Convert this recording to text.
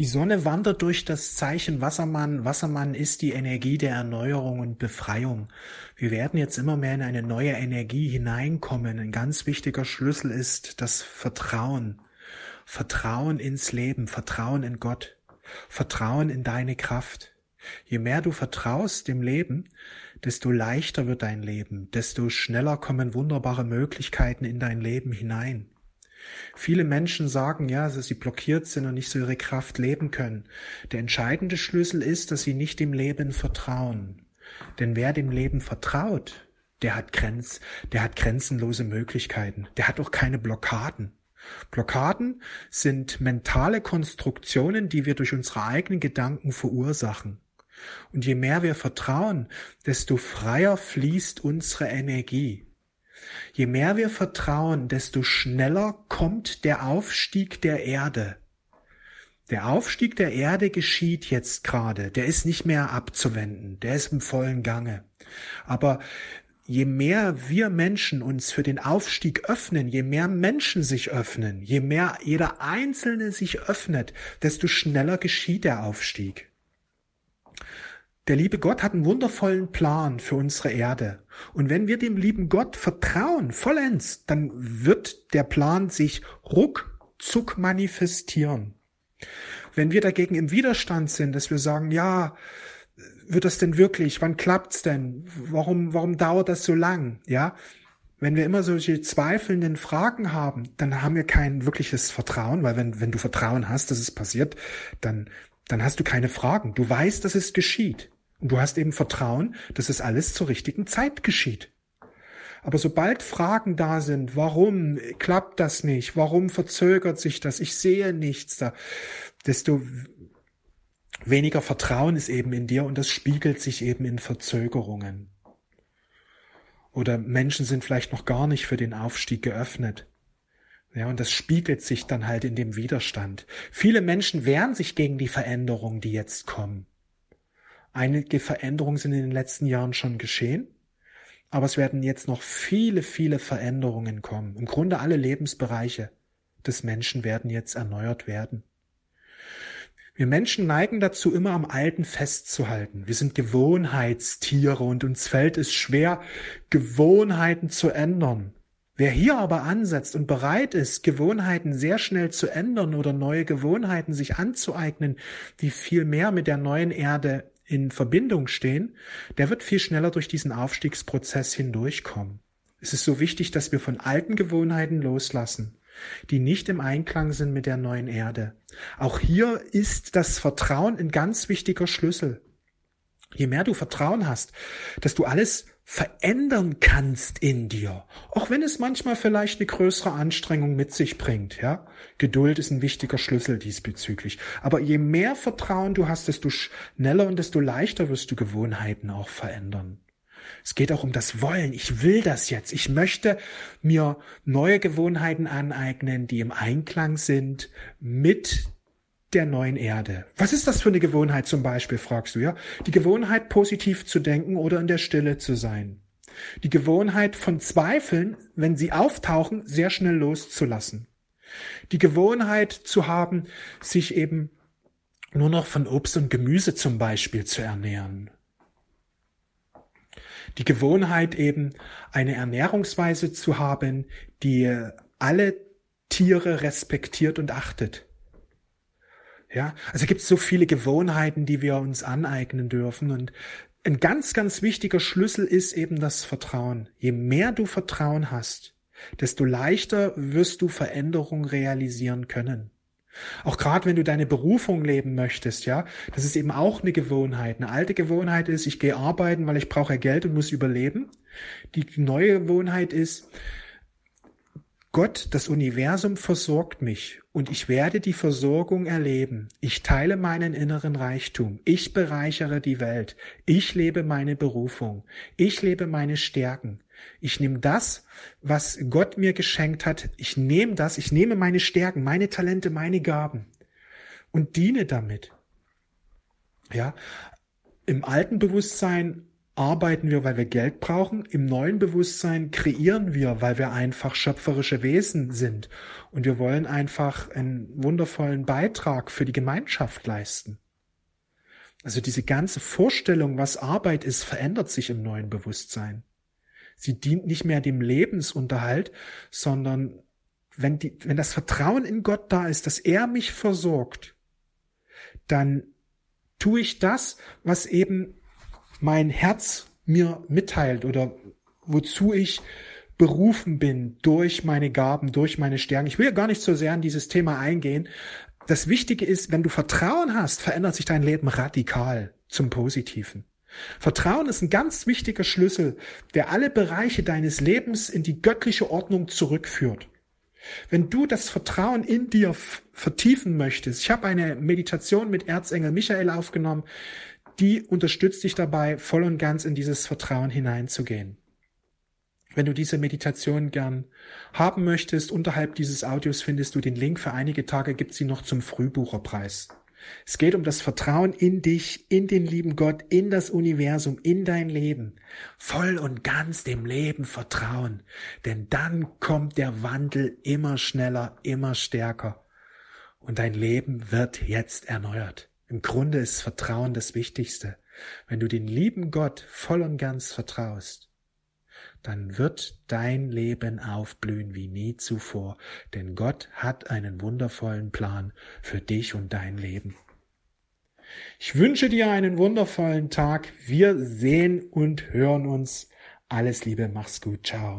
Die Sonne wandert durch das Zeichen Wassermann. Wassermann ist die Energie der Erneuerung und Befreiung. Wir werden jetzt immer mehr in eine neue Energie hineinkommen. Ein ganz wichtiger Schlüssel ist das Vertrauen. Vertrauen ins Leben, Vertrauen in Gott, Vertrauen in deine Kraft. Je mehr du vertraust dem Leben, desto leichter wird dein Leben, desto schneller kommen wunderbare Möglichkeiten in dein Leben hinein. Viele Menschen sagen ja, dass sie blockiert sind und nicht so ihre Kraft leben können. Der entscheidende Schlüssel ist, dass sie nicht dem Leben vertrauen. Denn wer dem Leben vertraut, der hat Grenz, der hat grenzenlose Möglichkeiten, der hat auch keine Blockaden. Blockaden sind mentale Konstruktionen, die wir durch unsere eigenen Gedanken verursachen. Und je mehr wir vertrauen, desto freier fließt unsere Energie. Je mehr wir vertrauen, desto schneller kommt der Aufstieg der Erde. Der Aufstieg der Erde geschieht jetzt gerade, der ist nicht mehr abzuwenden, der ist im vollen Gange. Aber je mehr wir Menschen uns für den Aufstieg öffnen, je mehr Menschen sich öffnen, je mehr jeder Einzelne sich öffnet, desto schneller geschieht der Aufstieg. Der liebe Gott hat einen wundervollen Plan für unsere Erde. Und wenn wir dem lieben Gott vertrauen, vollends, dann wird der Plan sich ruckzuck manifestieren. Wenn wir dagegen im Widerstand sind, dass wir sagen, ja, wird das denn wirklich? Wann klappt's denn? Warum, warum dauert das so lang? Ja, wenn wir immer solche zweifelnden Fragen haben, dann haben wir kein wirkliches Vertrauen, weil wenn, wenn du Vertrauen hast, dass es passiert, dann, dann hast du keine Fragen. Du weißt, dass es geschieht. Und du hast eben Vertrauen, dass es alles zur richtigen Zeit geschieht. Aber sobald Fragen da sind, warum klappt das nicht? Warum verzögert sich das? Ich sehe nichts da. Desto weniger Vertrauen ist eben in dir und das spiegelt sich eben in Verzögerungen. Oder Menschen sind vielleicht noch gar nicht für den Aufstieg geöffnet. Ja, und das spiegelt sich dann halt in dem Widerstand. Viele Menschen wehren sich gegen die Veränderungen, die jetzt kommen. Einige Veränderungen sind in den letzten Jahren schon geschehen, aber es werden jetzt noch viele, viele Veränderungen kommen. Im Grunde alle Lebensbereiche des Menschen werden jetzt erneuert werden. Wir Menschen neigen dazu, immer am Alten festzuhalten. Wir sind Gewohnheitstiere und uns fällt es schwer, Gewohnheiten zu ändern. Wer hier aber ansetzt und bereit ist, Gewohnheiten sehr schnell zu ändern oder neue Gewohnheiten sich anzueignen, die viel mehr mit der neuen Erde in Verbindung stehen, der wird viel schneller durch diesen Aufstiegsprozess hindurchkommen. Es ist so wichtig, dass wir von alten Gewohnheiten loslassen die nicht im Einklang sind mit der neuen Erde. Auch hier ist das Vertrauen ein ganz wichtiger Schlüssel. Je mehr du Vertrauen hast, dass du alles verändern kannst in dir, auch wenn es manchmal vielleicht eine größere Anstrengung mit sich bringt, ja. Geduld ist ein wichtiger Schlüssel diesbezüglich. Aber je mehr Vertrauen du hast, desto schneller und desto leichter wirst du Gewohnheiten auch verändern. Es geht auch um das Wollen. Ich will das jetzt. Ich möchte mir neue Gewohnheiten aneignen, die im Einklang sind mit der neuen Erde. Was ist das für eine Gewohnheit zum Beispiel, fragst du, ja? Die Gewohnheit, positiv zu denken oder in der Stille zu sein. Die Gewohnheit von Zweifeln, wenn sie auftauchen, sehr schnell loszulassen. Die Gewohnheit zu haben, sich eben nur noch von Obst und Gemüse zum Beispiel zu ernähren die Gewohnheit eben eine Ernährungsweise zu haben, die alle Tiere respektiert und achtet. Ja, also gibt es so viele Gewohnheiten, die wir uns aneignen dürfen und ein ganz, ganz wichtiger Schlüssel ist eben das Vertrauen. Je mehr du Vertrauen hast, desto leichter wirst du Veränderung realisieren können. Auch gerade wenn du deine Berufung leben möchtest, ja, das ist eben auch eine Gewohnheit. Eine alte Gewohnheit ist, ich gehe arbeiten, weil ich brauche Geld und muss überleben. Die neue Gewohnheit ist, Gott, das Universum versorgt mich und ich werde die Versorgung erleben. Ich teile meinen inneren Reichtum. Ich bereichere die Welt. Ich lebe meine Berufung. Ich lebe meine Stärken. Ich nehme das, was Gott mir geschenkt hat. Ich nehme das, ich nehme meine Stärken, meine Talente, meine Gaben und diene damit. Ja, im alten Bewusstsein arbeiten wir, weil wir Geld brauchen. Im neuen Bewusstsein kreieren wir, weil wir einfach schöpferische Wesen sind. Und wir wollen einfach einen wundervollen Beitrag für die Gemeinschaft leisten. Also diese ganze Vorstellung, was Arbeit ist, verändert sich im neuen Bewusstsein. Sie dient nicht mehr dem Lebensunterhalt, sondern wenn, die, wenn das Vertrauen in Gott da ist, dass er mich versorgt, dann tue ich das, was eben mein Herz mir mitteilt oder wozu ich berufen bin durch meine Gaben, durch meine Stärken. Ich will ja gar nicht so sehr an dieses Thema eingehen. Das Wichtige ist, wenn du Vertrauen hast, verändert sich dein Leben radikal zum Positiven. Vertrauen ist ein ganz wichtiger Schlüssel, der alle Bereiche deines Lebens in die göttliche Ordnung zurückführt. Wenn du das Vertrauen in dir vertiefen möchtest, ich habe eine Meditation mit Erzengel Michael aufgenommen, die unterstützt dich dabei, voll und ganz in dieses Vertrauen hineinzugehen. Wenn du diese Meditation gern haben möchtest, unterhalb dieses Audios findest du den Link. Für einige Tage gibt sie noch zum Frühbucherpreis. Es geht um das Vertrauen in dich, in den lieben Gott, in das Universum, in dein Leben. Voll und ganz dem Leben vertrauen. Denn dann kommt der Wandel immer schneller, immer stärker. Und dein Leben wird jetzt erneuert. Im Grunde ist Vertrauen das Wichtigste. Wenn du den lieben Gott voll und ganz vertraust, dann wird dein Leben aufblühen wie nie zuvor, denn Gott hat einen wundervollen Plan für dich und dein Leben. Ich wünsche dir einen wundervollen Tag. Wir sehen und hören uns. Alles Liebe, mach's gut, ciao.